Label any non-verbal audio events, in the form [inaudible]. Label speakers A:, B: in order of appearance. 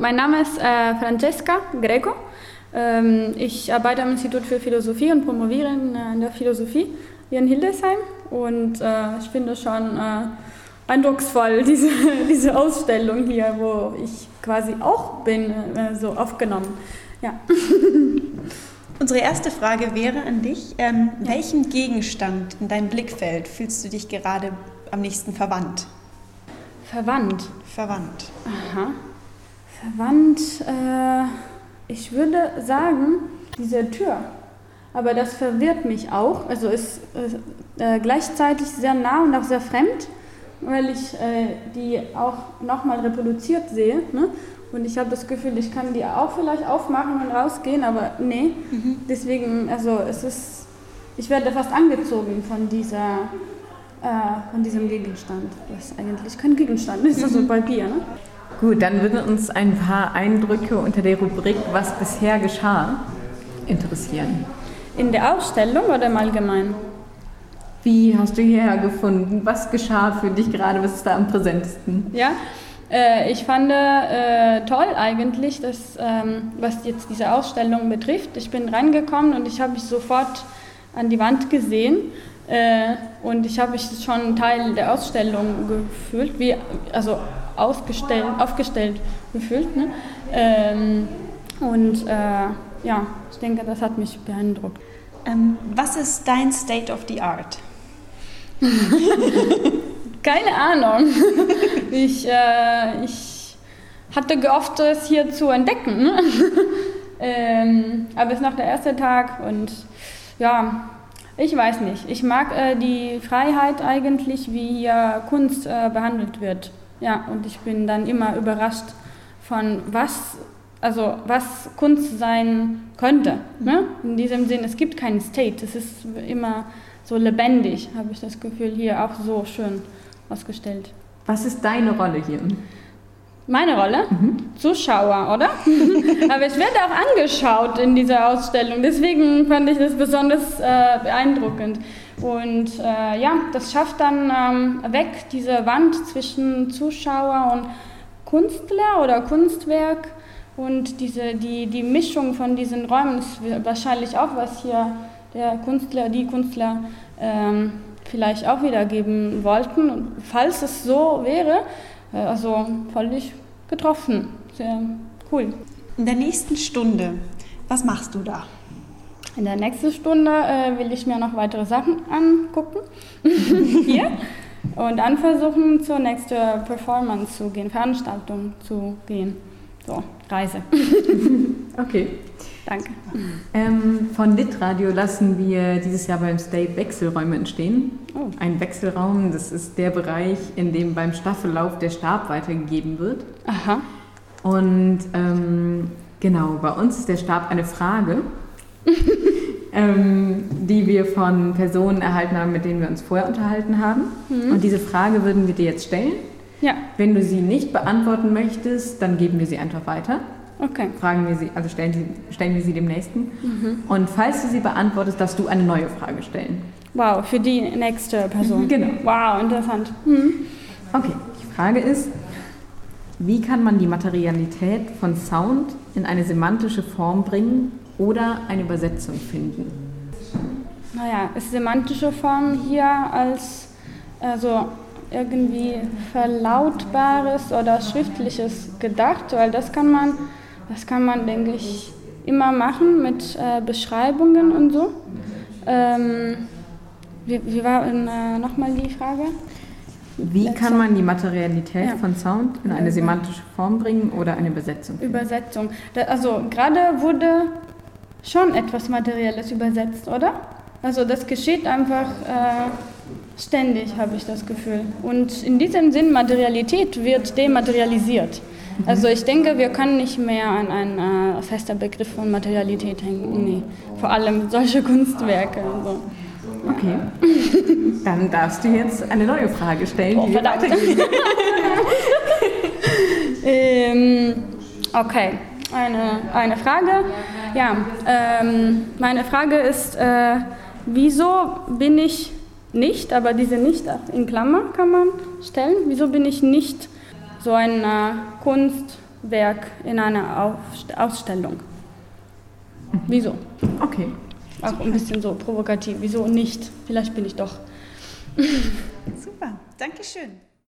A: Mein Name ist äh, Francesca Greco. Ähm, ich arbeite am Institut für Philosophie und promoviere in, äh, in der Philosophie hier in Hildesheim. Und äh, ich finde schon äh, eindrucksvoll, [laughs] diese, diese Ausstellung hier, wo ich quasi auch bin, äh, so aufgenommen. Ja. [laughs]
B: Unsere erste Frage wäre an dich. Ähm, ja. Welchem Gegenstand in deinem Blickfeld fühlst du dich gerade am nächsten verwandt?
A: Verwandt?
B: Verwandt.
A: Aha. Verwandt, äh, ich würde sagen, diese Tür. Aber das verwirrt mich auch. Also ist äh, gleichzeitig sehr nah und auch sehr fremd, weil ich äh, die auch nochmal reproduziert sehe. Ne? Und ich habe das Gefühl, ich kann die auch vielleicht aufmachen und rausgehen, aber nee. Mhm. Deswegen, also es ist, ich werde fast angezogen von dieser, äh, von diesem Gegenstand, was eigentlich kein Gegenstand ist, also Papier. Ne?
C: Gut, dann würden uns ein paar Eindrücke unter der Rubrik Was bisher geschah interessieren.
A: In der Ausstellung oder im Allgemeinen?
C: Wie hast du hierher gefunden? Was geschah für dich gerade? Was ist da am präsentesten?
A: Ja, äh, ich fand äh, toll eigentlich, dass, ähm, was jetzt diese Ausstellung betrifft. Ich bin reingekommen und ich habe mich sofort an die Wand gesehen äh, und ich habe mich schon Teil der Ausstellung gefühlt, wie, also aufgestellt, aufgestellt gefühlt. Ne? Ähm, und äh, ja, ich denke, das hat mich beeindruckt.
B: Ähm, was ist dein State of the Art? [laughs]
A: Keine Ahnung. [laughs] ich, äh, ich hatte gehofft, es hier zu entdecken. Ne? [laughs] ähm, aber es ist noch der erste Tag und ja, ich weiß nicht. Ich mag äh, die Freiheit eigentlich, wie hier Kunst äh, behandelt wird. Ja, und ich bin dann immer überrascht von was, also was Kunst sein könnte. Ne? In diesem Sinn, es gibt keinen State. Es ist immer so lebendig, habe ich das Gefühl, hier auch so schön ausgestellt.
C: Was ist deine Rolle hier?
A: Meine Rolle? Mhm. Zuschauer, oder? [laughs] Aber ich werde auch angeschaut in dieser Ausstellung. Deswegen fand ich das besonders äh, beeindruckend. Und äh, ja, das schafft dann ähm, weg diese Wand zwischen Zuschauer und Künstler oder Kunstwerk. Und diese, die, die Mischung von diesen Räumen ist wahrscheinlich auch, was hier der Künstler, die Künstler ähm, vielleicht auch wiedergeben wollten. Und falls es so wäre, also völlig getroffen. Sehr cool.
B: In der nächsten Stunde, was machst du da?
A: In der nächsten Stunde äh, will ich mir noch weitere Sachen angucken. [laughs] Hier. Und dann versuchen, zur nächsten Performance zu gehen, Veranstaltung zu gehen. So, Reise. [laughs]
C: okay.
A: Danke.
C: Ähm, von Litradio lassen wir dieses Jahr beim State Wechselräume entstehen. Oh. Ein Wechselraum, das ist der Bereich, in dem beim Staffellauf der Stab weitergegeben wird.
A: Aha.
C: Und ähm, genau, bei uns ist der Stab eine Frage, [laughs] ähm, die wir von Personen erhalten haben, mit denen wir uns vorher unterhalten haben. Mhm. Und diese Frage würden wir dir jetzt stellen.
A: Ja.
C: Wenn du sie nicht beantworten möchtest, dann geben wir sie einfach weiter.
A: Okay.
C: Fragen wir sie, also stellen, sie, stellen wir sie dem Nächsten. Mhm. Und falls du sie beantwortest, darfst du eine neue Frage stellen.
A: Wow, für die nächste Person.
C: Genau.
A: Wow, interessant. Mhm.
C: Okay, die Frage ist, wie kann man die Materialität von Sound in eine semantische Form bringen oder eine Übersetzung finden?
A: Naja, ist semantische Form hier als also irgendwie verlautbares oder schriftliches gedacht, weil das kann man das kann man, denke ich, immer machen mit äh, Beschreibungen und so. Ähm, wie, wie, war äh, nochmal die Frage?
C: Wie kann man die Materialität ja. von Sound in eine semantische Form bringen oder eine Übersetzung?
A: Finden? Übersetzung. Also gerade wurde schon etwas Materielles übersetzt, oder? Also das geschieht einfach äh, ständig, habe ich das Gefühl. Und in diesem Sinn, Materialität wird dematerialisiert. Also ich denke, wir können nicht mehr an einen äh, fester Begriff von Materialität hängen. Nee. Vor allem solche Kunstwerke. Und so.
C: Okay. [laughs] Dann darfst du jetzt eine neue Frage stellen.
A: Oh, verdammt. [laughs] ähm, okay, eine, eine Frage. Ja, ähm, meine Frage ist, äh, wieso bin ich nicht, aber diese nicht in Klammer kann man stellen, wieso bin ich nicht so ein äh, Kunst, Werk in einer Ausstellung. Mhm. Wieso?
C: Okay.
A: Auch ein bisschen so provokativ. Wieso nicht? Vielleicht bin ich doch.
B: Super, Dankeschön.